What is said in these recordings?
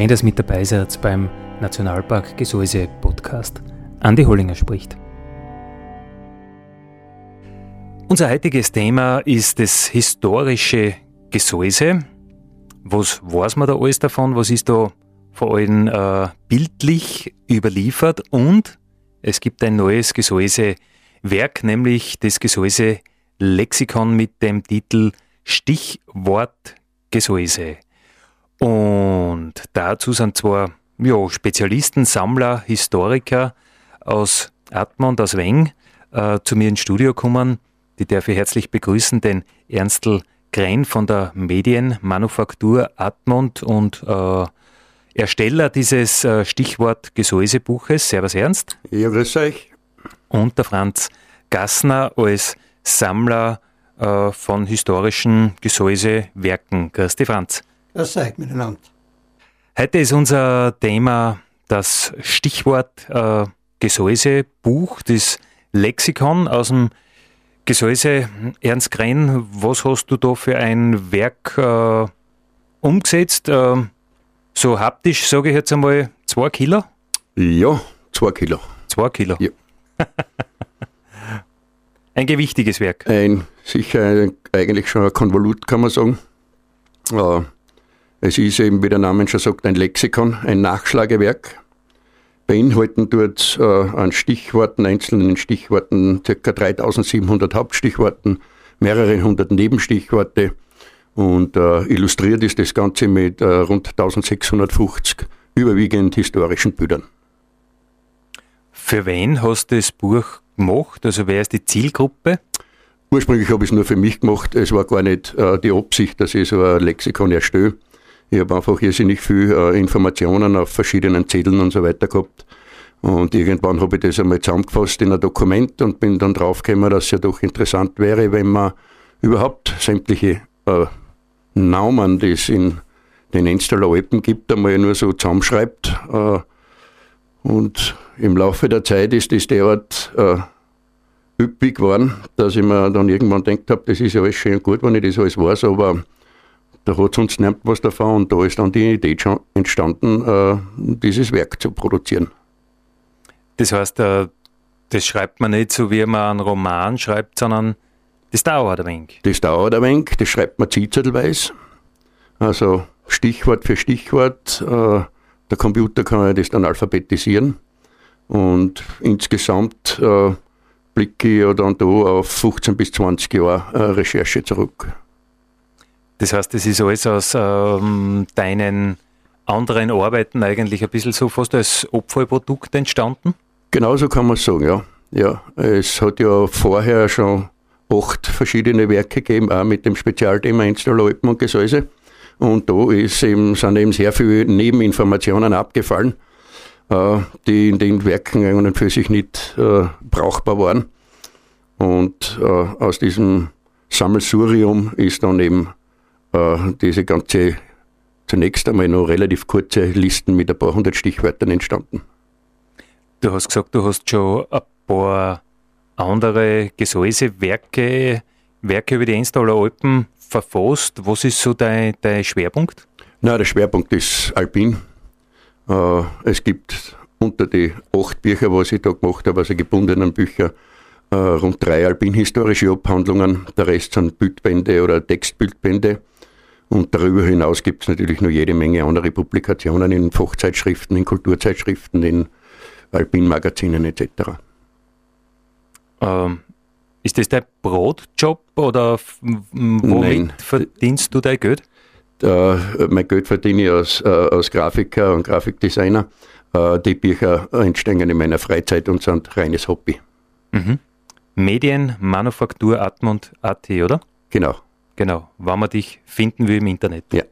Schön, dass mit dabei seid beim Nationalpark Gesäuse Podcast. Andi Hollinger spricht. Unser heutiges Thema ist das historische Gesäuse. Was weiß man da alles davon? Was ist da vor allem äh, bildlich überliefert? Und es gibt ein neues Gesäusewerk, nämlich das Gesäuse-Lexikon mit dem Titel Stichwort Gesäuse. Und dazu sind zwar ja, Spezialisten, Sammler, Historiker aus Atma und aus Weng äh, zu mir ins Studio gekommen. Die darf ich herzlich begrüßen, den Ernstl Grein von der Medienmanufaktur Atmund und äh, Ersteller dieses äh, Stichwort Gesäusebuches. Servus Ernst. Ja, grüß euch. Und der Franz Gassner als Sammler äh, von historischen Gesäusewerken. Grüß dich, Franz. Das zeigt miteinander. Heute ist unser Thema das Stichwort äh, Gesäusebuch, das Lexikon aus dem Gesäuse. Ernst Grenn, was hast du da für ein Werk äh, umgesetzt? Äh, so haptisch, sage ich jetzt einmal, zwei Kilo? Ja, zwei Kilo. Zwei Kilo? Ja. ein gewichtiges Werk? Ein, sicher eigentlich schon ein Konvolut, kann man sagen. Äh, es ist eben, wie der Name schon sagt, ein Lexikon, ein Nachschlagewerk. Beinhalten dort äh, an Stichworten, einzelnen Stichworten, ca. 3700 Hauptstichworten, mehrere hundert Nebenstichworte und äh, illustriert ist das Ganze mit äh, rund 1650 überwiegend historischen Bildern. Für wen hast du das Buch gemacht? Also wer ist die Zielgruppe? Ursprünglich habe ich es nur für mich gemacht. Es war gar nicht äh, die Absicht, dass ich so ein Lexikon erstelle. Ich habe einfach irrsinnig viel äh, Informationen auf verschiedenen Zetteln und so weiter gehabt. Und irgendwann habe ich das einmal zusammengefasst in ein Dokument und bin dann draufgekommen, dass es ja doch interessant wäre, wenn man überhaupt sämtliche äh, Namen, die es in den Enstaler Alpen gibt, einmal nur so zusammenschreibt. Äh, und im Laufe der Zeit ist das derart äh, üppig geworden, dass ich mir dann irgendwann gedacht habe, das ist ja alles schön und gut, wenn ich das alles weiß, aber da hat sonst niemand was davon und da ist dann die Idee entstanden, äh, dieses Werk zu produzieren. Das heißt, äh, das schreibt man nicht so, wie man einen Roman schreibt, sondern das dauert ein wenig. Das dauert ein wenig, das schreibt man zielzettelweise. Also Stichwort für Stichwort. Äh, der Computer kann ja das dann alphabetisieren. Und insgesamt blicke ich ja dann da auf 15 bis 20 Jahre Recherche zurück. Das heißt, das ist alles aus ähm, deinen anderen Arbeiten eigentlich ein bisschen so fast als Abfallprodukt entstanden? Genauso kann man sagen, ja. ja. Es hat ja vorher schon acht verschiedene Werke gegeben, auch mit dem Spezialthema Installalpen und Gesäuse. Und da ist eben, sind eben sehr viele Nebeninformationen abgefallen, äh, die in den Werken eigentlich für sich nicht äh, brauchbar waren. Und äh, aus diesem Sammelsurium ist dann eben diese ganze zunächst einmal noch relativ kurze Listen mit ein paar hundert Stichwörtern entstanden. Du hast gesagt, du hast schon ein paar andere Gesäusewerke Werke über die Enstaler Alpen verfasst. Was ist so dein, dein Schwerpunkt? Na, der Schwerpunkt ist Alpin. Äh, es gibt unter die acht Bücher, was ich da gemacht habe, also gebundenen Bücher, äh, rund drei alpinhistorische Abhandlungen. Der Rest sind Bildbände oder Textbildbände. Und darüber hinaus gibt es natürlich noch jede Menge andere Publikationen in Fachzeitschriften, in Kulturzeitschriften, in Alpin-Magazinen etc. Ähm, ist das dein Brotjob oder womit Nein. verdienst du dein Geld? Äh, mein Geld verdiene ich als, äh, als Grafiker und Grafikdesigner. äh, die Bücher entstehen in meiner Freizeit und sind reines Hobby. Mhm. Medien, Manufaktur, Atmund, AT, oder? Genau. Genau, wenn man dich finden will im Internet. Ja.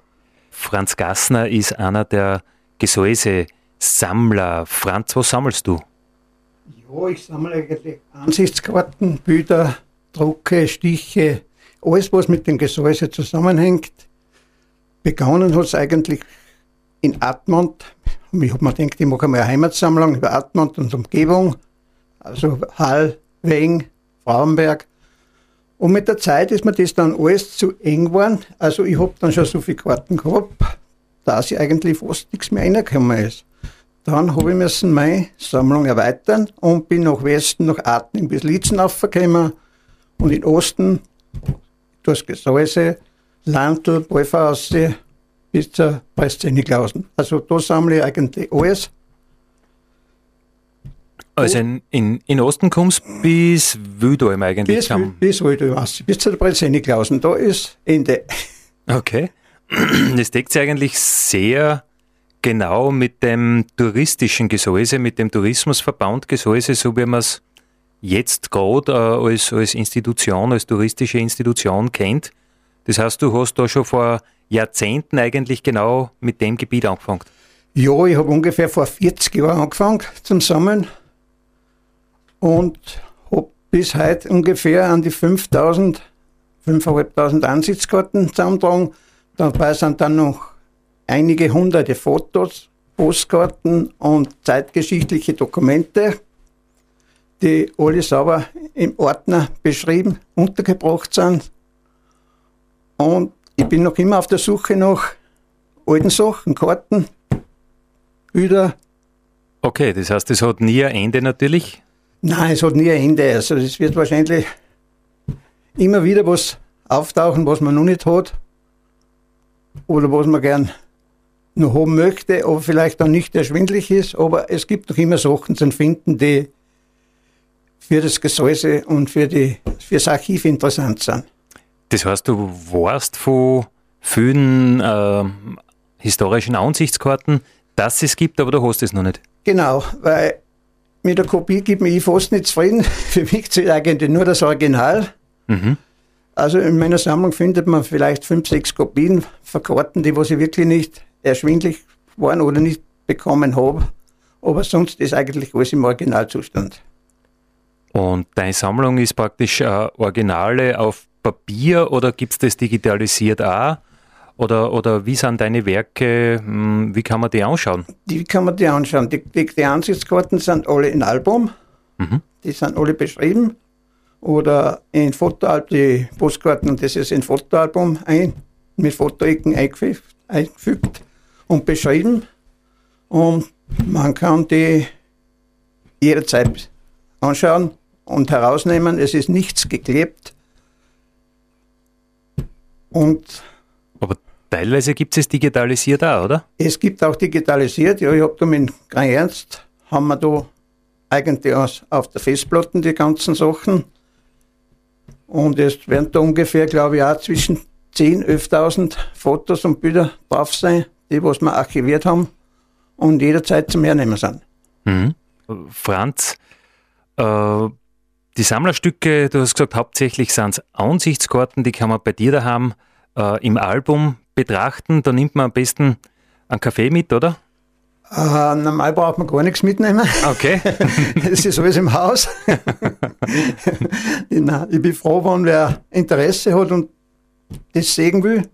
Franz Gassner ist einer der Gesäuse-Sammler. Franz, was sammelst du? Ja, ich sammle eigentlich Ansichtskarten, Bilder, Drucke, Stiche, alles, was mit dem Gesäuse zusammenhängt. Begonnen hat es eigentlich in Atmund. Ich habe mir gedacht, ich mache einmal eine Heimatsammlung über Atmund und Umgebung. Also Hall, Weng, Frauenberg. Und mit der Zeit ist mir das dann alles zu eng geworden. Also ich habe dann schon so viele Karten gehabt, dass ich eigentlich fast nichts mehr reingekommen ist. Dann habe ich müssen meine Sammlung erweitern und bin nach Westen, nach Atning bis Lietzen aufgekommen und in Osten das Gesäuse, Landl, Ballverhausse bis zur Presse Niklausen. Also da sammle ich eigentlich alles. Also in, in, in Osten kommst bis Wildalm eigentlich. Bis, bis Wildalm, bis zur Presse Niklausen. Da ist Ende. Okay. Das deckt sich eigentlich sehr genau mit dem touristischen Gesäuse, mit dem Tourismusverband Gesäuse, so wie man es jetzt gerade äh, als, als Institution, als touristische Institution kennt. Das heißt, du hast da schon vor Jahrzehnten eigentlich genau mit dem Gebiet angefangen. Ja, ich habe ungefähr vor 40 Jahren angefangen zum Sammeln und habe bis heute ungefähr an die 5000, 5500 Ansitzkarten zusammentragen. Dabei sind dann noch einige hunderte Fotos, Postkarten und zeitgeschichtliche Dokumente, die alle sauber im Ordner beschrieben, untergebracht sind. Und ich bin noch immer auf der Suche nach alten Sachen, Karten, Bilder. Okay, das heißt, es hat nie ein Ende natürlich? Nein, es hat nie ein Ende. Also es wird wahrscheinlich immer wieder was auftauchen, was man noch nicht hat. Oder was man gern noch haben möchte, aber vielleicht auch nicht erschwindlich ist. Aber es gibt noch immer Sachen zu finden, die für das Gesäuse und für, die, für das Archiv interessant sind. Das heißt, du warst von vielen äh, historischen Ansichtskarten, dass es gibt, aber du hast es noch nicht. Genau, weil mit der Kopie gibt mich fast nicht zufrieden. Für mich zählt eigentlich nur das Original. Mhm. Also in meiner Sammlung findet man vielleicht fünf, sechs Kopien von Karten, die was ich wirklich nicht erschwindlich waren oder nicht bekommen habe. Aber sonst ist eigentlich alles im Originalzustand. Und deine Sammlung ist praktisch äh, Originale auf Papier oder gibt es das digitalisiert auch? Oder, oder wie sind deine Werke, hm, wie kann man die anschauen? Die kann man die anschauen. Die, die, die Ansichtskarten sind alle in Album, mhm. die sind alle beschrieben. Oder in Fotoalbum, die Postkarten, das ist in Fotoalbum ein, mit Fotoecken eingefügt, eingefügt und beschrieben. Und man kann die jederzeit anschauen und herausnehmen. Es ist nichts geklebt. Und teilweise gibt es digitalisiert auch, oder? Es gibt auch digitalisiert. Ja, ich habe da mit Grand Ernst, haben wir da eigentlich auf der Festplatte die ganzen Sachen. Und es werden da ungefähr, glaube ich, auch zwischen 10.000, 11.000 Fotos und Bilder drauf sein, die was wir archiviert haben und jederzeit zum Hernehmen sind. Mhm. Franz, äh, die Sammlerstücke, du hast gesagt, hauptsächlich sind es Ansichtskarten, die kann man bei dir daheim äh, im Album betrachten. Da nimmt man am besten einen Kaffee mit, oder? Uh, normal braucht man gar nichts mitnehmen. Okay. Es ist alles im Haus. ich bin froh, wenn wer Interesse hat und das sehen will.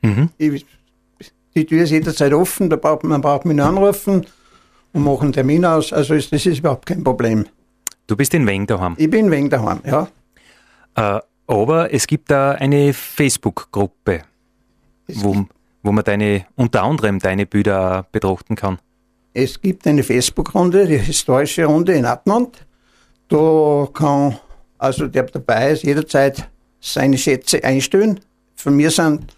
Mhm. Ich, die Tür ist jederzeit offen, da braucht, man braucht mich nur anrufen und machen einen Termin aus. Also ist, das ist überhaupt kein Problem. Du bist in Weng daheim? Ich bin in Weng daheim, ja. Äh, aber es gibt da eine Facebook-Gruppe, wo, wo man deine, unter anderem deine Bilder betrachten kann. Es gibt eine Facebook-Runde, die historische Runde in Admont. Da kann, also der dabei ist, jederzeit seine Schätze einstellen. Von mir sind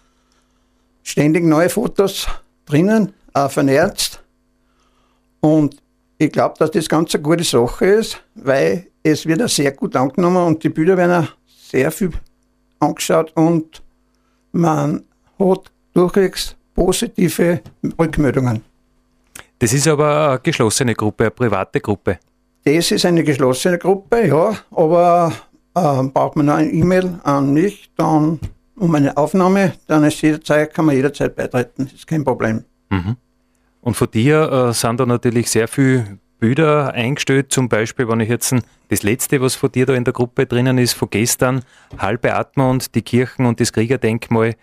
ständig neue Fotos drinnen, auch von Ernst. Und ich glaube, dass das ganz eine gute Sache ist, weil es wird auch sehr gut angenommen und die Bilder werden auch sehr viel angeschaut und man hat durchwegs positive Rückmeldungen. Das ist aber eine geschlossene Gruppe, eine private Gruppe. Das ist eine geschlossene Gruppe, ja, aber äh, braucht man noch ein E-Mail an mich, dann um eine Aufnahme, dann ist jederzeit, kann man jederzeit beitreten, das ist kein Problem. Mhm. Und von dir äh, sind da natürlich sehr viele Bilder eingestellt, zum Beispiel, wenn ich jetzt das letzte, was von dir da in der Gruppe drinnen ist, von gestern, Halbe und die Kirchen und das Kriegerdenkmal.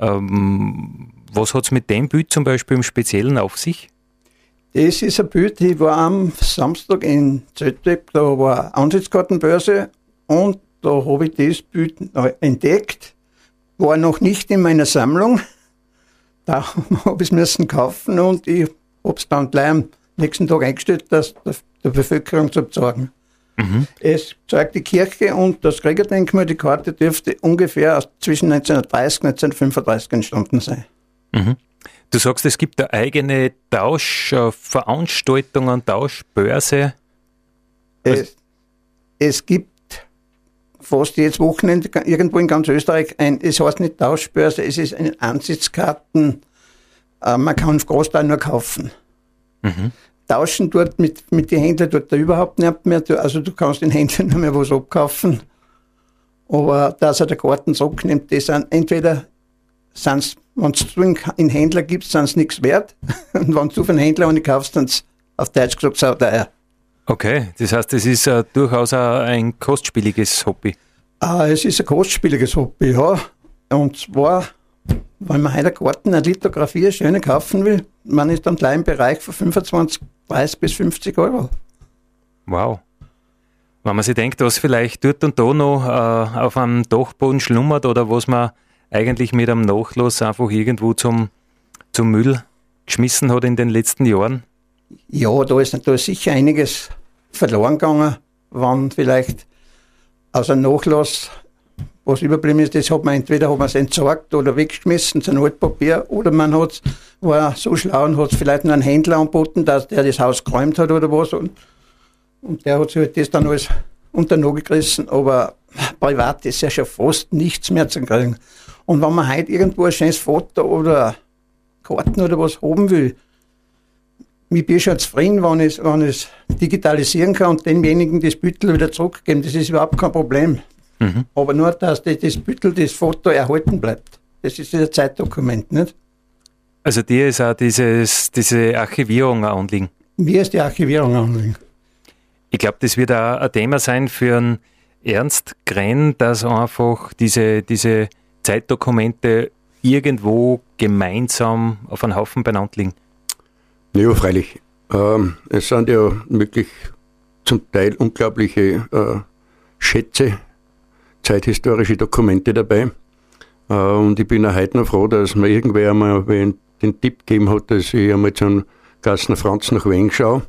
Ähm, was hat es mit dem Bild zum Beispiel im Speziellen auf sich? Das ist ein Bild, ich war am Samstag in Zeltweb, da war Ansichtskartenbörse und da habe ich das Bild entdeckt. War noch nicht in meiner Sammlung. Da habe ich es müssen kaufen und ich habe es dann gleich am nächsten Tag eingestellt, das der Bevölkerung zu zeigen. Mhm. Es zeigt die Kirche und das Kriegerdenkmal, die Karte dürfte ungefähr zwischen 1930 und 1935 entstanden sein. Mhm. Du sagst, es gibt eine eigene Tauschveranstaltung, Tauschbörse. Es, es gibt fast jedes Wochenende irgendwo in ganz Österreich ein, es heißt nicht Tauschbörse, es ist eine Ansitzkarten, äh, man kann Großteil nur kaufen. Mhm. Tauschen dort mit, mit den Händlern dort da überhaupt nicht mehr, also du kannst den Händlern nur mehr was abkaufen. Aber dass er der Garten zurücknimmt, das sind entweder sind's, wenn du einen Händler gibst, sind sie nichts wert. Und wenn du von Händler eine kaufst, dann auf Deutsch gesagt sau teuer. Okay, das heißt, es ist uh, durchaus uh, ein kostspieliges Hobby. Ah, es ist ein kostspieliges Hobby, ja. Und zwar, wenn man heute Garten eine Lithografie, eine schöne kaufen will, man ist dann gleich im Bereich von 25, 30 bis 50 Euro. Wow. Wenn man sich denkt, was vielleicht dort und da noch uh, auf einem Dachboden schlummert oder was man eigentlich mit einem Nachlass einfach irgendwo zum, zum Müll geschmissen hat in den letzten Jahren? Ja, da ist, ist sicher einiges verloren gegangen, wann vielleicht aus einem Nachlass was überblieben ist, das hat man entweder hat man es entsorgt oder weggeschmissen, sein Altpapier, oder man hat war so schlau und hat es vielleicht nur einen Händler angeboten, dass der das Haus geräumt hat oder was und, und der hat sich halt das dann alles unter den Nagel gerissen, aber privat ist ja schon fast nichts mehr zu kriegen. Und wenn man heute irgendwo ein schönes Foto oder Karten oder was haben will, ich bin schon zufrieden, wenn ich, es digitalisieren kann und demjenigen das Büttel wieder zurückgeben. Das ist überhaupt kein Problem. Mhm. Aber nur, dass das, das Büttel, das Foto erhalten bleibt. Das ist ein Zeitdokument, nicht? Also dir ist auch dieses, diese Archivierung ein Anliegen? Mir ist die Archivierung ein Anliegen. Ich glaube, das wird auch ein Thema sein für einen Ernst Grenn, dass einfach diese, diese Zeitdokumente irgendwo gemeinsam auf einem Haufen benannt liegen? Ja, freilich. Ähm, es sind ja wirklich zum Teil unglaubliche äh, Schätze, zeithistorische Dokumente dabei. Äh, und ich bin auch heute noch froh, dass mir irgendwer einmal den Tipp gegeben hat, dass ich einmal zum Gassner Franz nach Wien schaue.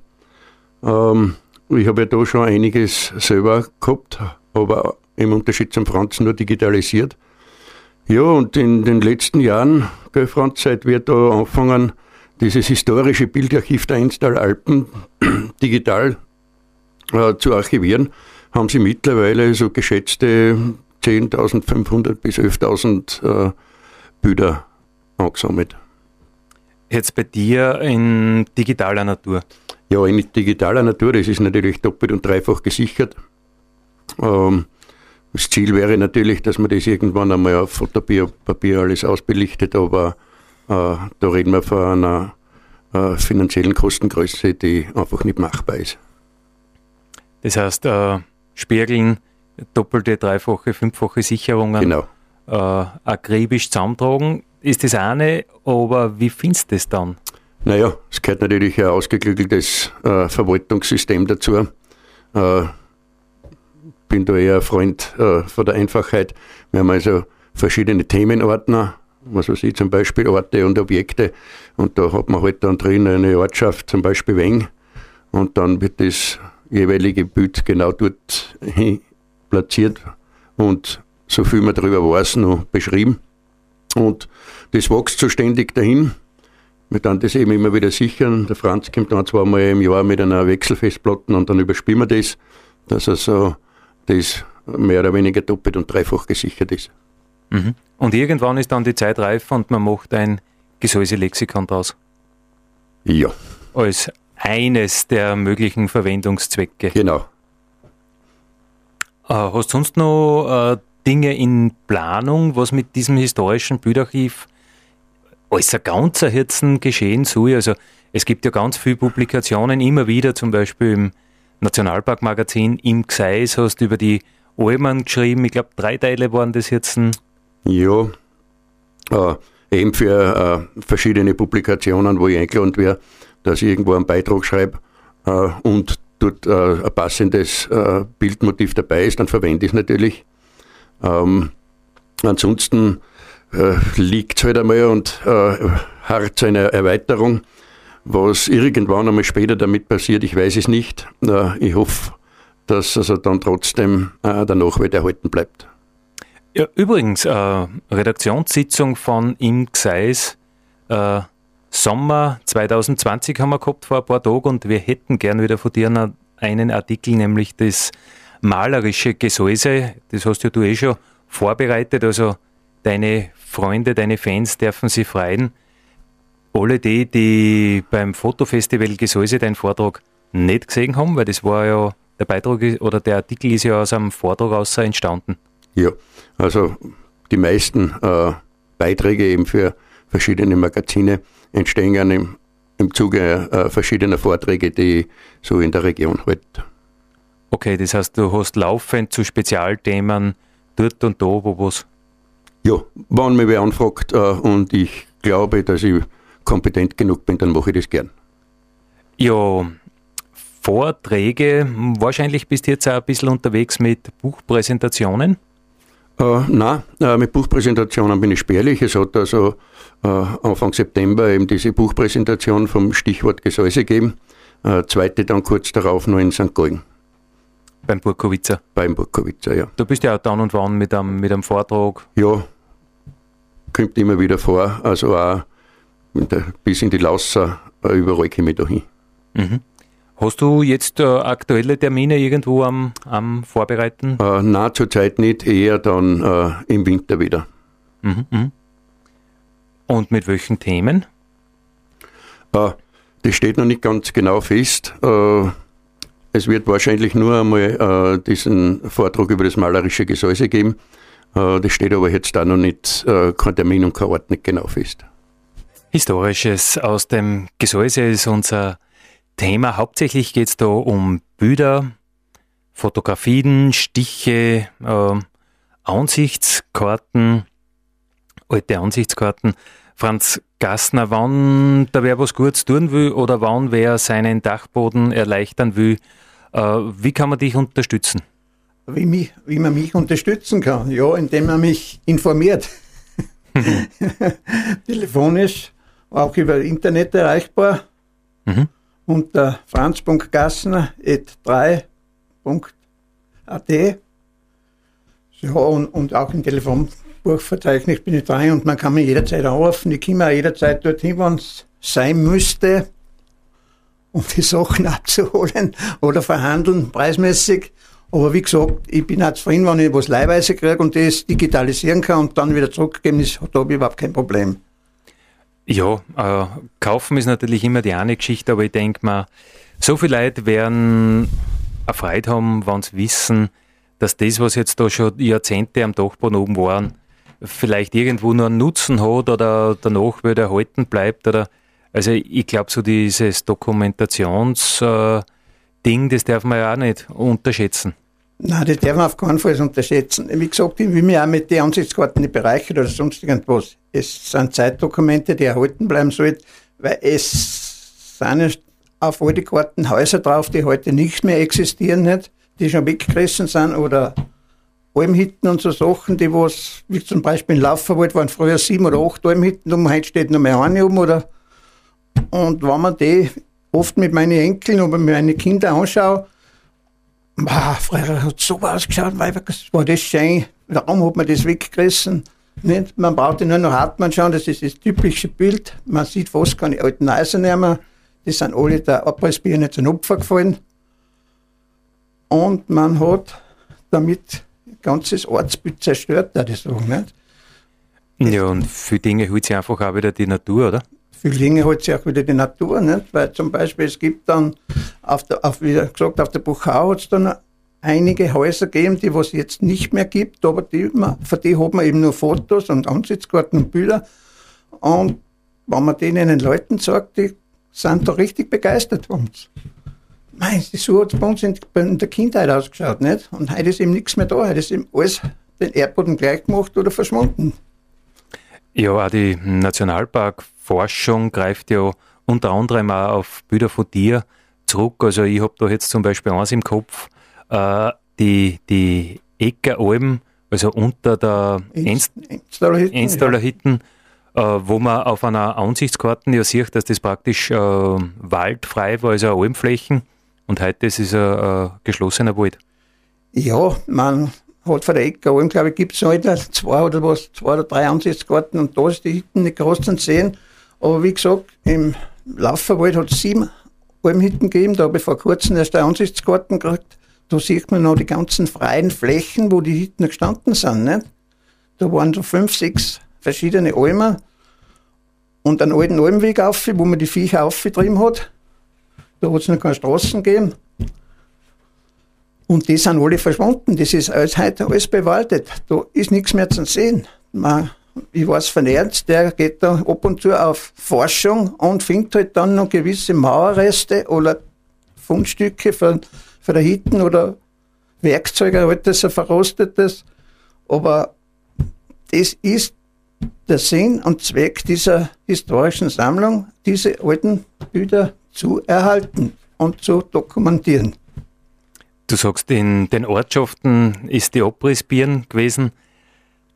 Ähm, ich habe ja da schon einiges selber gehabt, aber im Unterschied zum Franz nur digitalisiert. Ja, und in den letzten Jahren, gell, Franz, seit wir da anfangen, dieses historische Bildarchiv der Alpen digital äh, zu archivieren, haben sie mittlerweile so geschätzte 10.500 bis 11.000 äh, Bilder angesammelt. Jetzt bei dir in digitaler Natur? Ja, in digitaler Natur, das ist natürlich doppelt und dreifach gesichert. Ähm, das Ziel wäre natürlich, dass man das irgendwann einmal auf Fotopapier alles ausbelichtet, aber äh, da reden wir von einer äh, finanziellen Kostengröße, die einfach nicht machbar ist. Das heißt, äh, Spiegeln, doppelte, dreifache, fünffache Sicherungen genau. äh, akribisch zusammentragen, ist das eine, aber wie findest du das dann? Naja, es gehört natürlich ein ausgeklügeltes äh, Verwaltungssystem dazu. Äh, bin da eher ein Freund äh, von der Einfachheit. Wir haben also verschiedene Themenordner, was weiß ich, zum Beispiel Orte und Objekte. Und da hat man halt dann drin eine Ortschaft, zum Beispiel Weng. Und dann wird das jeweilige Bild genau dort platziert und so viel man darüber weiß, noch beschrieben. Und das wächst so ständig dahin. Wir dann das eben immer wieder sichern. Der Franz kommt dann zweimal im Jahr mit einer Wechselfestplatte und dann überspielen wir das, dass er so das mehr oder weniger doppelt und dreifach gesichert ist. Mhm. Und irgendwann ist dann die Zeit reif und man macht ein Gesäuse-Lexikon draus. Ja. als eines der möglichen Verwendungszwecke. Genau. Äh, hast du sonst noch äh, Dinge in Planung, was mit diesem historischen Bildarchiv als ein ganzer Herzen geschehen soll? Also es gibt ja ganz viele Publikationen, immer wieder, zum Beispiel im Nationalparkmagazin im Gseis hast du über die Almen geschrieben. Ich glaube, drei Teile waren das jetzt. Ja, äh, eben für äh, verschiedene Publikationen, wo ich eingeladen wäre, dass ich irgendwo einen Beitrag schreibe äh, und dort äh, ein passendes äh, Bildmotiv dabei ist, dann verwende ich es natürlich. Ähm, ansonsten äh, liegt es halt einmal und äh, hart eine Erweiterung. Was irgendwann einmal später damit passiert, ich weiß es nicht. Ich hoffe, dass also dann trotzdem äh, der Nachwelt erhalten bleibt. Ja, übrigens, äh, Redaktionssitzung von Im Gseis äh, Sommer 2020 haben wir gehabt vor ein paar Tagen und wir hätten gern wieder von dir einen Artikel, nämlich das malerische Gesäuse. Das hast ja du eh schon vorbereitet, also deine Freunde, deine Fans dürfen sich freuen. Alle die, die beim Fotofestival Gesäuse deinen Vortrag nicht gesehen haben, weil das war ja der Beitrag oder der Artikel ist ja aus einem Vortrag außer entstanden. Ja, also die meisten äh, Beiträge eben für verschiedene Magazine entstehen ja im, im Zuge äh, verschiedener Vorträge, die so in der Region halt. Okay, das heißt, du hast laufend zu Spezialthemen dort und da, wo was? Ja, wenn mich wer anfragt äh, und ich glaube, dass ich kompetent genug bin, dann mache ich das gern. Ja, Vorträge, wahrscheinlich bist du jetzt auch ein bisschen unterwegs mit Buchpräsentationen. Äh, nein, äh, mit Buchpräsentationen bin ich spärlich. Es hat also äh, Anfang September eben diese Buchpräsentation vom Stichwort Gesäuse gegeben. Äh, zweite dann kurz darauf noch in St. Gallen. Beim Burkowitzer? Beim Burkowitzer, ja. Du bist ja auch dann und wann mit einem, mit einem Vortrag. Ja, kommt immer wieder vor. Also auch der, bis in die Lausser, äh, überall komme ich da hin. Mhm. Hast du jetzt äh, aktuelle Termine irgendwo am, am Vorbereiten? Äh, nein, zurzeit nicht, eher dann äh, im Winter wieder. Mhm, mh. Und mit welchen Themen? Äh, das steht noch nicht ganz genau fest. Äh, es wird wahrscheinlich nur einmal äh, diesen Vortrag über das malerische Gesäuse geben. Äh, das steht aber jetzt da noch nicht, kein Termin und kein Ort nicht genau fest. Historisches aus dem Gesäuse ist unser Thema. Hauptsächlich geht es da um Bilder, Fotografien, Stiche, äh, Ansichtskarten, alte Ansichtskarten. Franz Gassner, wann da wer was Gutes tun will oder wann wer seinen Dachboden erleichtern will, äh, wie kann man dich unterstützen? Wie, mich, wie man mich unterstützen kann? Ja, indem man mich informiert. Telefonisch, auch über Internet erreichbar. Mhm unter franz.gassner.3.at. Ja, und, und auch im Telefonbuchverzeichnis bin ich dran und man kann mich jederzeit anrufen. Ich komme auch jederzeit dorthin, wenn es sein müsste, um die Sachen abzuholen oder verhandeln, preismäßig. Aber wie gesagt, ich bin auch zufrieden, wenn ich was leihweise kriege und das digitalisieren kann und dann wieder zurückgeben, ist, da habe ich überhaupt kein Problem. Ja, äh, kaufen ist natürlich immer die eine Geschichte, aber ich denke mal, so viele Leute werden eine Freude haben, wenn sie wissen, dass das, was jetzt da schon Jahrzehnte am Dachboden oben waren, vielleicht irgendwo nur einen Nutzen hat oder danach wieder erhalten bleibt. Oder, also ich glaube, so dieses Dokumentationsding, äh, das darf man ja auch nicht unterschätzen. Nein, das darf man auf keinen Fall unterschätzen. Wie gesagt, ich will mich auch mit den Ansichtskarten nicht bereichern oder sonst irgendwas. Es sind Zeitdokumente, die erhalten bleiben sollten, weil es sind auf all die Karten Häuser drauf, die heute nicht mehr existieren, nicht, die schon weggerissen sind oder Almhitten und so Sachen, die was, wie zum Beispiel in Laufverbot waren früher sieben oder acht Almhitten um, heute steht nur mehr eine um oder und wenn man die oft mit meinen Enkeln oder mit meinen Kindern anschaue, Bah, früher hat so ausgeschaut, weil war das schön. Warum hat man das weggerissen? Nicht? Man braucht nur noch Hartmann schauen, das ist das typische Bild. Man sieht fast keine alten Eisen mehr. Die sind alle der Abrissbirne zum Opfer gefallen. Und man hat damit ein ganzes Ortsbild zerstört, da ich sagen. Nicht? Ja, und viele Dinge holt sich einfach auch wieder die Natur, oder? Viel Dinge hat sich auch wieder die Natur, nicht? Weil zum Beispiel es gibt dann, auf der, auf, wie gesagt, auf der Buchau hat es dann einige Häuser gegeben, die was jetzt nicht mehr gibt, aber die, für die hat man eben nur Fotos und Ansitzkarten und Bilder. Und wenn man denen den Leuten sagt, die sind da richtig begeistert von uns. Nein, so hat es bei uns in, der Kindheit ausgeschaut, nicht? Und heute ist eben nichts mehr da, heute ist eben alles den Erdboden gleich gemacht oder verschwunden. Ja, auch die Nationalparkforschung greift ja unter anderem auch auf Bilder von dir zurück. Also ich habe da jetzt zum Beispiel eins im Kopf, äh, die, die Eckeralben, also unter der Enstaller Hitten, äh, wo man auf einer Ansichtskarten ja sieht, dass das praktisch äh, waldfrei war, also Almflächen. Und heute ist es ein, geschlossener Wald. Ja, man hat von der Ecke glaube ich, gibt es heute zwei oder was, zwei oder drei Ansichtskarten und da ist die Hitten nicht groß zu sehen. Aber wie gesagt, im Lauferwald hat es sieben Almhitten gegeben, da habe ich vor kurzem erst eine Ansichtskarten gekriegt. Da sieht man noch die ganzen freien Flächen, wo die Hitten gestanden sind. Nicht? Da waren so fünf, sechs verschiedene Almen und einen alten Almweg auf, wo man die Viecher aufgetrieben hat. Da hat es noch keine Straßen gegeben. Und die sind alle verschwunden. Das ist alles heute alles bewaldet. Da ist nichts mehr zu sehen. Man, ich weiß von Ernst, der geht da ab und zu auf Forschung und findet halt dann noch gewisse Mauerreste oder Fundstücke von, von der Hitten oder Werkzeuge, altes, ein verrostetes. Aber das ist der Sinn und Zweck dieser historischen Sammlung, diese alten Bilder zu erhalten und zu dokumentieren. Du sagst, in den Ortschaften ist die Abrissbirn gewesen.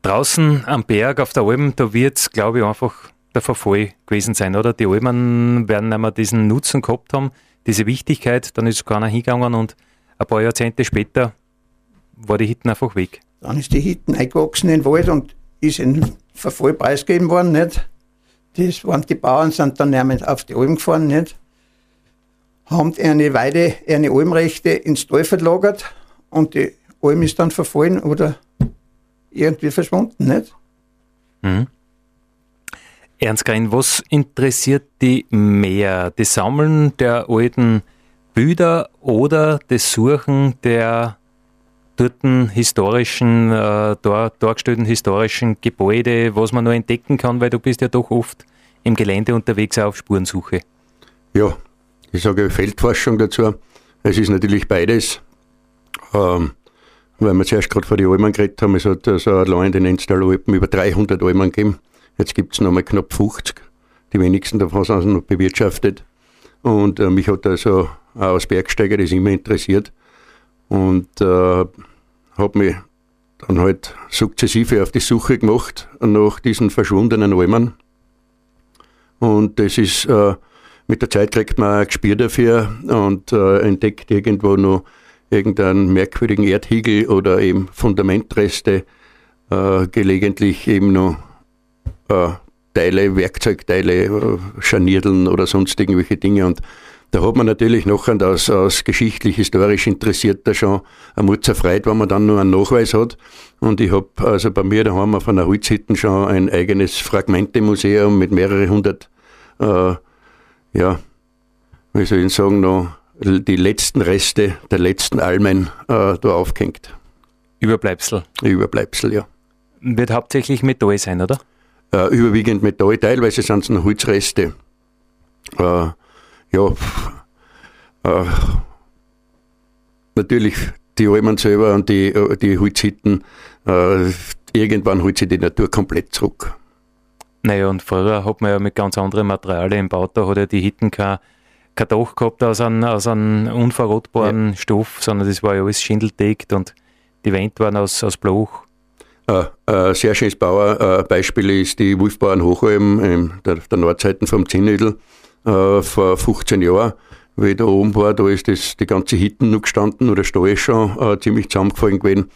Draußen am Berg auf der Alm, da wird es, glaube ich, einfach der Verfall gewesen sein, oder? Die Almen werden einmal diesen Nutzen gehabt haben, diese Wichtigkeit, dann ist keiner hingegangen und ein paar Jahrzehnte später war die Hitten einfach weg. Dann ist die Hitten eingewachsen in den Wald und ist in Verfall preisgegeben worden, nicht? Das waren die Bauern, sind dann auf die Alm gefahren, nicht? haben eine Weide, eine Almrechte ins Tal verlagert und die Alm ist dann verfallen oder irgendwie verschwunden, nicht? Mhm. Ernst Grein, was interessiert dich mehr? Das Sammeln der alten Bilder oder das Suchen der dort historischen, äh, dargestellten historischen Gebäude, was man noch entdecken kann, weil du bist ja doch oft im Gelände unterwegs auf Spurensuche. Ja, ich sage Feldforschung dazu. Es ist natürlich beides. Ähm, weil wir zuerst gerade vor die Almen geredet haben, es hat also allein in den Enstal Alpen über 300 Almen gegeben. Jetzt gibt es noch mal knapp 50. Die wenigsten davon sind noch bewirtschaftet. Und äh, mich hat also auch als Bergsteiger das immer interessiert. Und äh, habe mich dann halt sukzessive auf die Suche gemacht nach diesen verschwundenen Almen. Und das ist äh, mit der Zeit kriegt man ein Gespür dafür und äh, entdeckt irgendwo noch irgendeinen merkwürdigen Erdhügel oder eben Fundamentreste, äh, gelegentlich eben noch äh, Teile, Werkzeugteile, äh, Scharnierteln oder sonst irgendwelche Dinge. Und da hat man natürlich noch als, als geschichtlich-historisch Interessierter schon eine Mutzer Freude, wenn man dann nur einen Nachweis hat. Und ich habe also bei mir daheim auf einer Holzhütte schon ein eigenes Fragmentemuseum mit mehreren hundert äh, ja, wie soll ich sagen, noch die letzten Reste der letzten Almen äh, da aufgehängt. Überbleibsel. Überbleibsel, ja. Wird hauptsächlich Metall sein, oder? Äh, überwiegend Metall, teilweise sind es noch Holzreste. Äh, ja, äh, natürlich die Almen selber und die, äh, die Holzhütten, äh, irgendwann holt sich die Natur komplett zurück. Naja, und früher hat man ja mit ganz anderen Materialien gebaut. Da hat ja die Hitten kein, kein Dach gehabt aus einem, aus einem unverrotbaren ja. Stoff, sondern das war ja alles schindeldeckt und die Wände waren aus, aus Bluch. Ein äh, sehr schönes Bauerbeispiel ist die Wulfbauern Hochalm, der, der Nordseite vom Zinnödel, äh, vor 15 Jahren. Wie ich da oben war, da ist das, die ganze Hitten noch gestanden oder Stall ist schon äh, ziemlich zusammengefallen gewesen.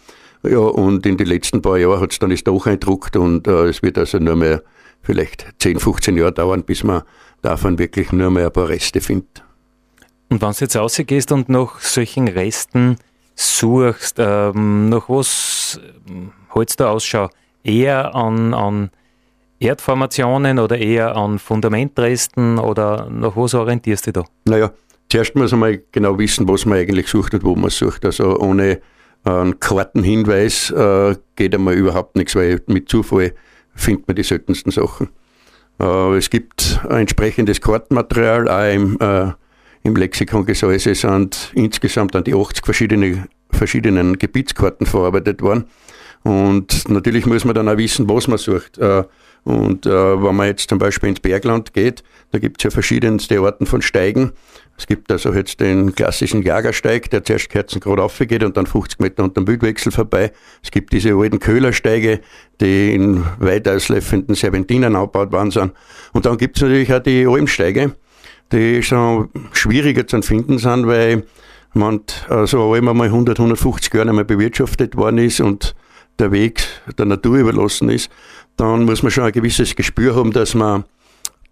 Ja, und in den letzten paar Jahren hat es dann das Dach eindruckt und äh, es wird also nur mehr vielleicht 10, 15 Jahre dauern, bis man davon wirklich nur mehr ein paar Reste findet. Und wenn du jetzt rausgehst und nach solchen Resten suchst, ähm, nach was ähm, hältst du Ausschau? Eher an, an Erdformationen oder eher an Fundamentresten oder nach was orientierst du da? Naja, zuerst muss man mal genau wissen, was man eigentlich sucht und wo man sucht. Also ohne einen Kartenhinweis äh, geht einmal überhaupt nichts, weil mit Zufall findet man die seltensten Sachen. Äh, es gibt entsprechendes Kartenmaterial, auch im, äh, im Lexikon Gesäuse sind insgesamt an die 80 verschiedene, verschiedenen Gebietskarten verarbeitet worden. Und natürlich muss man dann auch wissen, was man sucht. Äh, und äh, wenn man jetzt zum Beispiel ins Bergland geht, da gibt es ja verschiedenste Arten von Steigen. Es gibt also jetzt den klassischen Jagersteig, der zuerst Kerzengrad aufgeht und dann 50 Meter unter dem Wildwechsel vorbei. Es gibt diese alten Köhlersteige, die in weit ausläufenden Serpentinen angebaut worden sind. Und dann gibt es natürlich auch die Almsteige, die schon schwieriger zu finden sind, weil man also einmal 100, 150 Jahre einmal bewirtschaftet worden ist und der Weg der Natur überlassen ist. Dann muss man schon ein gewisses Gespür haben, dass man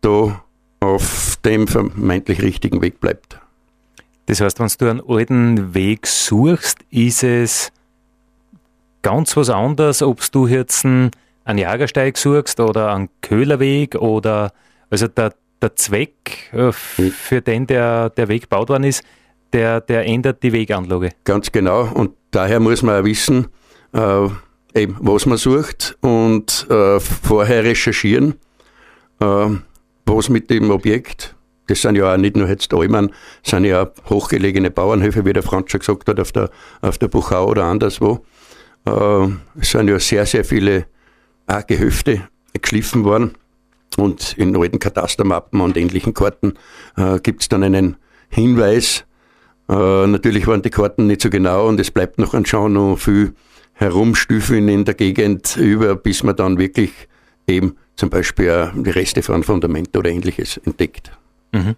da auf dem vermeintlich richtigen Weg bleibt. Das heißt, wenn du einen alten Weg suchst, ist es ganz was anderes, ob du jetzt einen Jagersteig suchst oder einen Köhlerweg oder also der, der Zweck, äh, für den der, der Weg gebaut worden ist, der, der ändert die Weganlage. Ganz genau. Und daher muss man auch wissen, äh, eben, was man sucht und äh, vorher recherchieren. Äh, was mit dem Objekt, das sind ja auch nicht nur jetzt Almen, sind ja auch hochgelegene Bauernhöfe, wie der Franz schon gesagt hat, auf der, auf der Buchau oder anderswo. Äh, es sind ja sehr, sehr viele auch Gehöfte geschliffen worden. Und in alten Katastermappen und ähnlichen Karten äh, gibt es dann einen Hinweis. Äh, natürlich waren die Karten nicht so genau und es bleibt noch anschauen noch viel herumstüfeln in der Gegend über, bis man dann wirklich eben zum Beispiel die Reste von Fundament oder ähnliches entdeckt. Mhm.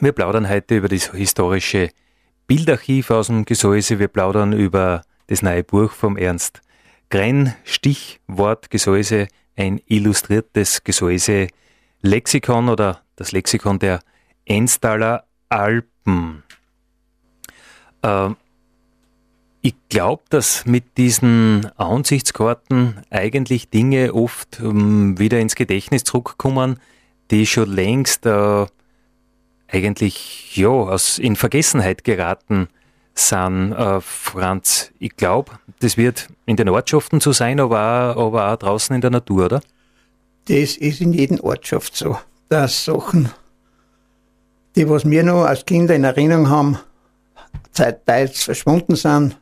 Wir plaudern heute über das historische Bildarchiv aus dem Gesäuse. Wir plaudern über das neue Buch vom Ernst Grenn, Stichwort Gesäuse, ein illustriertes Gesäuse-Lexikon oder das Lexikon der Enstaler Alpen. Ähm, ich glaube, dass mit diesen Ansichtskarten eigentlich Dinge oft um, wieder ins Gedächtnis zurückkommen, die schon längst äh, eigentlich ja, aus, in Vergessenheit geraten sind. Äh, Franz, ich glaube, das wird in den Ortschaften so sein, aber auch, aber auch draußen in der Natur, oder? Das ist in jedem Ortschaft so, dass Sachen, die was wir noch als Kinder in Erinnerung haben, teils verschwunden sind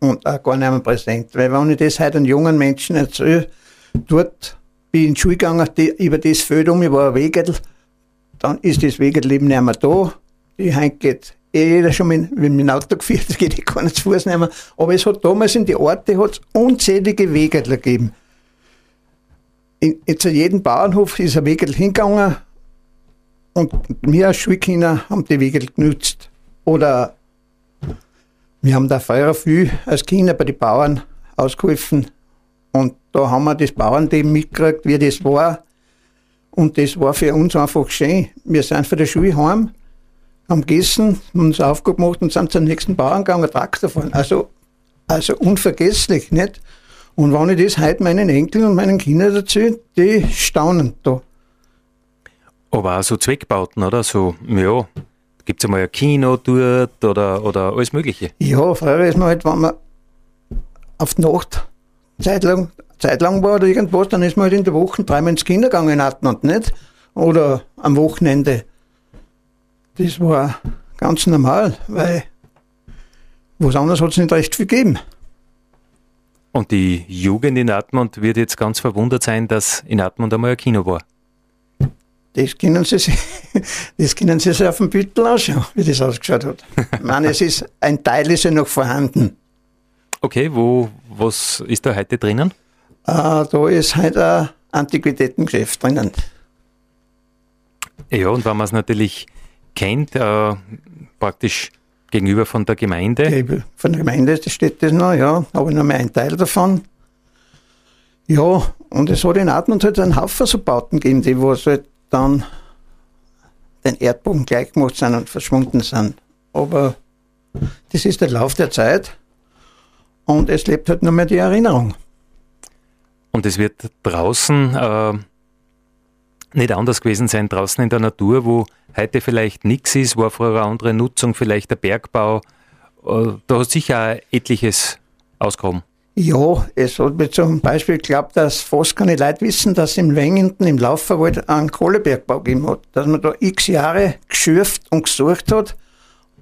und auch gar nicht mehr präsent. Weil wenn ich das heute an jungen Menschen erzähle, dort bin ich in die Schule gegangen, die, über das Feld um, ich war ein Wegel, dann ist das Wegel eben nicht mehr da. Die heute geht eh jeder schon mit, mit dem Auto geführt, da geht ich gar nicht zu Fuß nehmen. Aber es hat damals in die Orte hat's unzählige Wegel gegeben. In, in, zu jedem Bauernhof ist ein Wegel hingegangen und wir als Schulkinder haben die Wegel genutzt. Oder wir haben da früher viel als Kinder bei den Bauern ausgeholfen. Und da haben wir das Bauernleben mitgekriegt, wie das war. Und das war für uns einfach schön. Wir sind von der Schule heim, haben gegessen, uns aufgemacht und sind zum nächsten Bauern gegangen, Traktor fahren. Also, also unvergesslich, nicht? Und wenn ich das heute meinen Enkeln und meinen Kindern erzähle, die staunen da. Aber auch so Zweckbauten, oder? So, ja, Gibt es einmal ein Kino dort oder, oder alles Mögliche? Ja, früher ist man halt, wenn man auf die Nacht zeitlang, zeitlang war oder irgendwas, dann ist man halt in der Woche dreimal ins Kindergang hatten und nicht. Oder am Wochenende. Das war ganz normal, weil was anderes hat es nicht recht viel gegeben. Und die Jugend in Atmund wird jetzt ganz verwundert sein, dass in Atmund einmal ein Kino war. Das können Sie sich, das können Sie sich auf dem Büttel anschauen, wie das ausgeschaut hat. Ich meine, es ist, ein Teil ist ja noch vorhanden. Okay, wo, was ist da heute drinnen? Uh, da ist heute ein Antiquitätengeschäft drinnen. Ja, und wenn man es natürlich kennt, uh, praktisch gegenüber von der Gemeinde. Von der Gemeinde steht das noch, ja, aber nur mehr ein Teil davon. Ja, und es hat in Atmund halt einen Haufen so Bauten gegeben, die was halt dann den Erdboden gleich gemacht sind und verschwunden sind. Aber das ist der Lauf der Zeit und es lebt halt nur mehr die Erinnerung. Und es wird draußen äh, nicht anders gewesen sein, draußen in der Natur, wo heute vielleicht nichts ist, war früher eine andere Nutzung, vielleicht der Bergbau. Äh, da hat sicher etliches ausgehoben. Ja, es hat mir zum Beispiel geglaubt, dass fast keine Leute wissen, dass im Wengenden im Lauferwald einen Kohlebergbau gegeben hat. Dass man da x Jahre geschürft und gesucht hat,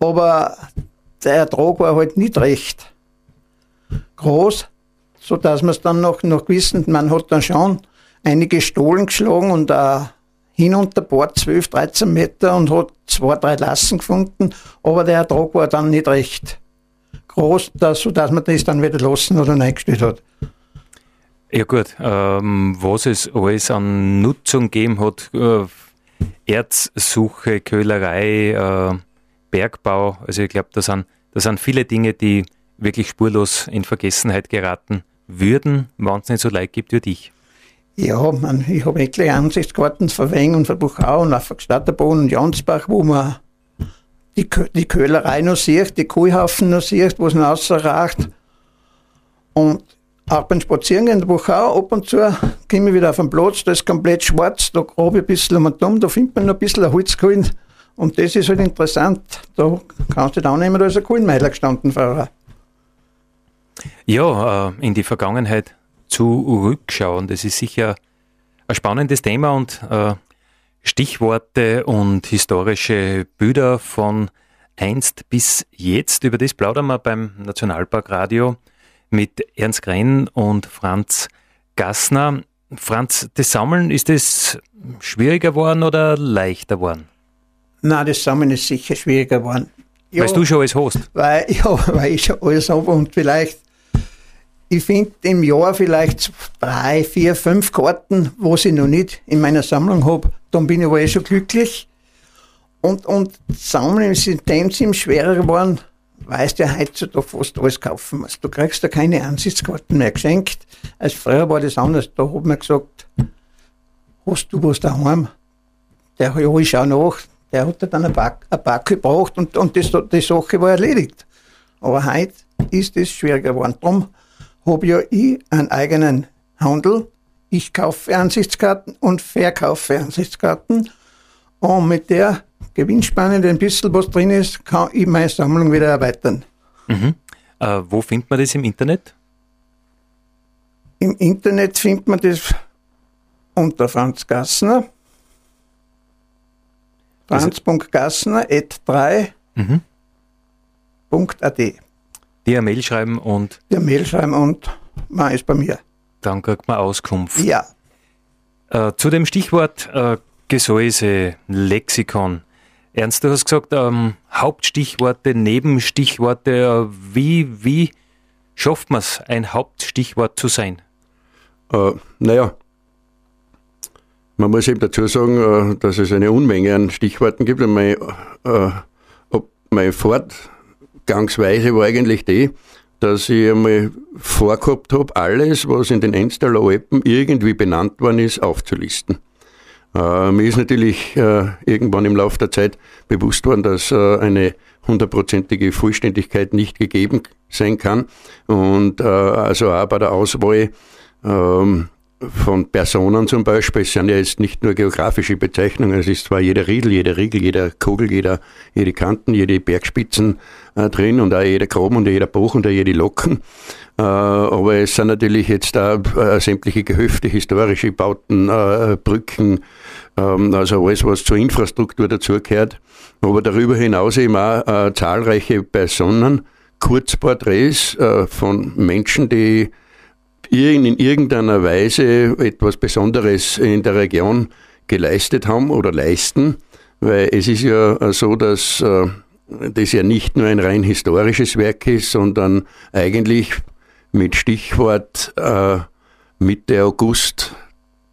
aber der Ertrag war halt nicht recht groß, sodass man es dann noch, noch wissen, man hat dann schon einige Stohlen geschlagen und auch hinunter Bord 12, 13 Meter und hat zwei, drei Lassen gefunden, aber der Ertrag war dann nicht recht groß, dass, sodass man das dann wieder lassen oder eingestellt hat. Ja gut, ähm, was es alles an Nutzung gegeben hat, äh, Erzsuche, Köhlerei, äh, Bergbau, also ich glaube, das sind, das sind viele Dinge, die wirklich spurlos in Vergessenheit geraten würden, wenn es nicht so leid gibt wie dich. Ja, man, ich habe etliche Ansichtskarten von Weng und von Buchau und auch von Gstatterboden und Jansbach, wo man die, die Köhlerei noch sieht, die Kuhhaufen noch sieht, wo es noch rausragt. Und auch beim Spazieren in der Buchau ab und zu komme ich wieder auf den Platz, da ist komplett schwarz, da grabe ich ein bisschen um und um, da findet man noch ein bisschen ein Holzkohlen. Und das ist halt interessant. Da kannst du dann nehmen, da ist ein Kohlenmeiler gestanden vorher. Ja, äh, in die Vergangenheit zurückschauen, das ist sicher ein spannendes Thema und äh, Stichworte und historische Bilder von einst bis jetzt. Über das plaudern wir beim Nationalparkradio mit Ernst Grenn und Franz Gassner. Franz, das Sammeln, ist es schwieriger geworden oder leichter geworden? Nein, das Sammeln ist sicher schwieriger geworden. Ja, weil du schon alles hast? Weil, ja, weil ich schon alles habe und vielleicht ich finde im Jahr vielleicht drei, vier, fünf Karten, wo ich noch nicht in meiner Sammlung habe. Dann bin ich aber eh schon glücklich. Und, und Sammeln ist in dem Sinn schwerer geworden, weil du ja heutzutage fast alles kaufen musst. Du kriegst da keine Ansichtskarten mehr geschenkt. Als früher war das anders. Da hat man gesagt, hast du was daheim? Der, ja, ich schau nach. Der hat dann ein Pack, ein Pack gebraucht und, und das, die Sache war erledigt. Aber heute ist es schwieriger geworden. Darum habe ja ich einen eigenen Handel. Ich kaufe Ansichtskarten und verkaufe Ansichtskarten. Und mit der Gewinnspanne, die ein bisschen was drin ist, kann ich meine Sammlung wieder erweitern. Mhm. Äh, wo findet man das im Internet? Im Internet findet man das unter Franz Gassner. Franz.gassner.3.at. Mhm. Dir eine Mail schreiben und. Dir Mail schreiben und man ist bei mir. Dann kriegt man Auskunft. Ja. Äh, zu dem Stichwort äh, Gesäuse, Lexikon. Ernst, du hast gesagt, ähm, Hauptstichworte, Nebenstichworte. Äh, wie, wie schafft man es, ein Hauptstichwort zu sein? Äh, naja, man muss eben dazu sagen, äh, dass es eine Unmenge an Stichworten gibt. Und mein, äh, mein Fort Ausgangsweise war eigentlich die, dass ich einmal vorgehabt habe, alles, was in den Enstaler Alpen irgendwie benannt worden ist, aufzulisten. Äh, mir ist natürlich äh, irgendwann im Laufe der Zeit bewusst worden, dass äh, eine hundertprozentige Vollständigkeit nicht gegeben sein kann. Und äh, also auch bei der Auswahl ähm, von Personen zum Beispiel, es sind ja jetzt nicht nur geografische Bezeichnungen, es ist zwar jeder Riedel, jeder Riegel, jeder Kugel, jeder, jede Kanten, jede Bergspitzen äh, drin und auch jeder Graben und jeder Buch und auch jede Locken. Äh, aber es sind natürlich jetzt da äh, sämtliche Gehöfte, historische Bauten, äh, Brücken, ähm, also alles, was zur Infrastruktur dazugehört. Aber darüber hinaus eben auch äh, zahlreiche Personen, Kurzporträts äh, von Menschen, die in irgendeiner Weise etwas Besonderes in der Region geleistet haben oder leisten, weil es ist ja so, dass äh, das ja nicht nur ein rein historisches Werk ist, sondern eigentlich mit Stichwort äh, Mitte August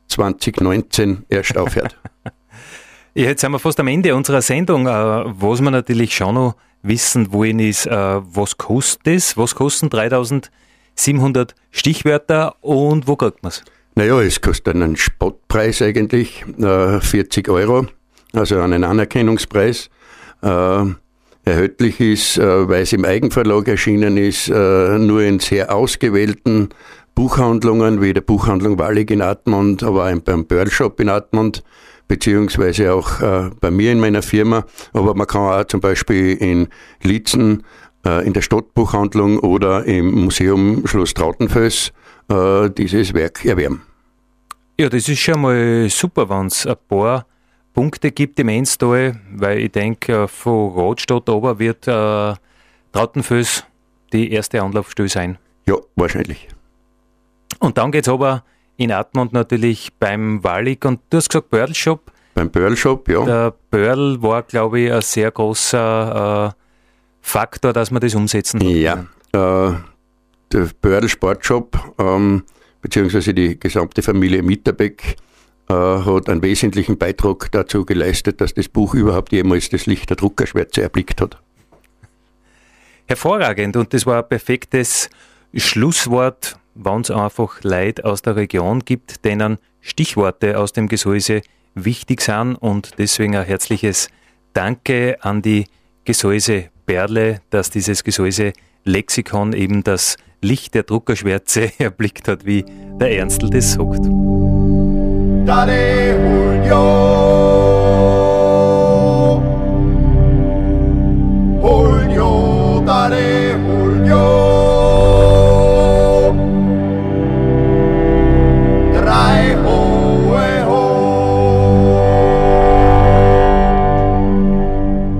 2019 erst aufhört. jetzt sind wir fast am Ende unserer Sendung. Äh, was wir natürlich schon noch wissen wollen, ist, was kostet es? Was kosten 3000 700 Stichwörter und wo kriegt man es? Naja, es kostet einen Spottpreis eigentlich, äh, 40 Euro, also einen Anerkennungspreis. Äh, erhältlich ist, äh, weil es im Eigenverlag erschienen ist, äh, nur in sehr ausgewählten Buchhandlungen wie der Buchhandlung Wallig in Atmund, aber auch beim Pearl Shop in Atmund, beziehungsweise auch äh, bei mir in meiner Firma. Aber man kann auch zum Beispiel in Lietzen äh, in der Stadtbuchhandlung oder im Museum Schloss Trautenfels äh, dieses Werk erwerben. Ja, das ist schon mal super, wenn es ein paar Punkte gibt im Enstal, weil ich denke, von Rotstadt ober wird äh, Trautenfels die erste Anlaufstelle sein. Ja, wahrscheinlich. Und dann geht es aber in Atmund natürlich beim Wallig und du hast gesagt Pearl Shop. Beim Pearl Shop, ja. Der Pearl war, glaube ich, ein sehr großer äh, Faktor, dass man das umsetzen kann. Ja, äh, der Pearl Sportshop, ähm, beziehungsweise die gesamte Familie Mitterbeck, äh, hat einen wesentlichen Beitrag dazu geleistet, dass das Buch überhaupt jemals das Licht der Druckerschwärze erblickt hat. Hervorragend und das war ein perfektes Schlusswort, wenn es einfach Leid aus der Region gibt, denen Stichworte aus dem Gesäuse wichtig sind und deswegen ein herzliches Danke an die Gesäuse Perle, dass dieses Gesäuse Lexikon eben das Licht der Druckerschwärze erblickt hat, wie der Ernstl das sagt. Daddy Julio, Julio, Daddy Julio.